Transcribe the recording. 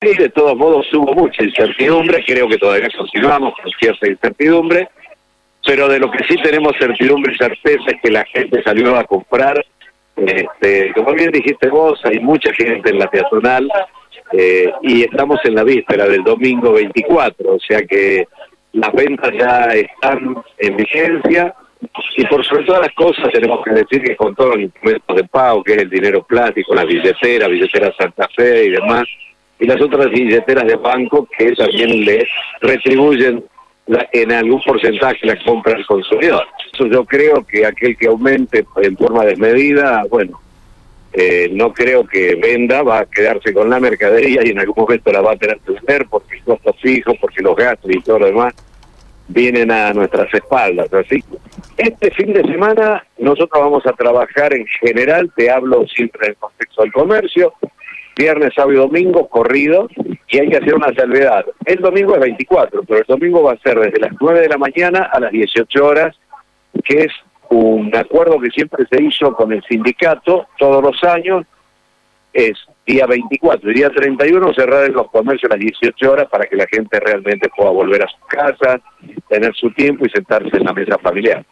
De todos modos hubo mucha incertidumbre, creo que todavía continuamos con cierta incertidumbre, pero de lo que sí tenemos certidumbre y certeza es que la gente salió a comprar. Este, como bien dijiste vos, hay mucha gente en la peatonal eh, y estamos en la víspera del domingo 24, o sea que las ventas ya están en vigencia y por sobre todas las cosas tenemos que decir que con todos los instrumentos de pago, que es el dinero plástico, la billetera, billetera Santa Fe y demás, y las otras billeteras de banco que también le retribuyen en algún porcentaje la compra al consumidor. Eso yo creo que aquel que aumente en forma desmedida, bueno, eh, no creo que venda, va a quedarse con la mercadería y en algún momento la va a tener que vender porque el costo fijo, porque los gastos y todo lo demás vienen a nuestras espaldas. Así este fin de semana nosotros vamos a trabajar en general, te hablo siempre en contexto del comercio, viernes, sábado y domingo corrido y hay que hacer una salvedad. El domingo es 24, pero el domingo va a ser desde las 9 de la mañana a las 18 horas, que es un acuerdo que siempre se hizo con el sindicato todos los años, es día 24 y día 31 cerrar los comercios a las 18 horas para que la gente realmente pueda volver a su casa, tener su tiempo y sentarse en la mesa familiar.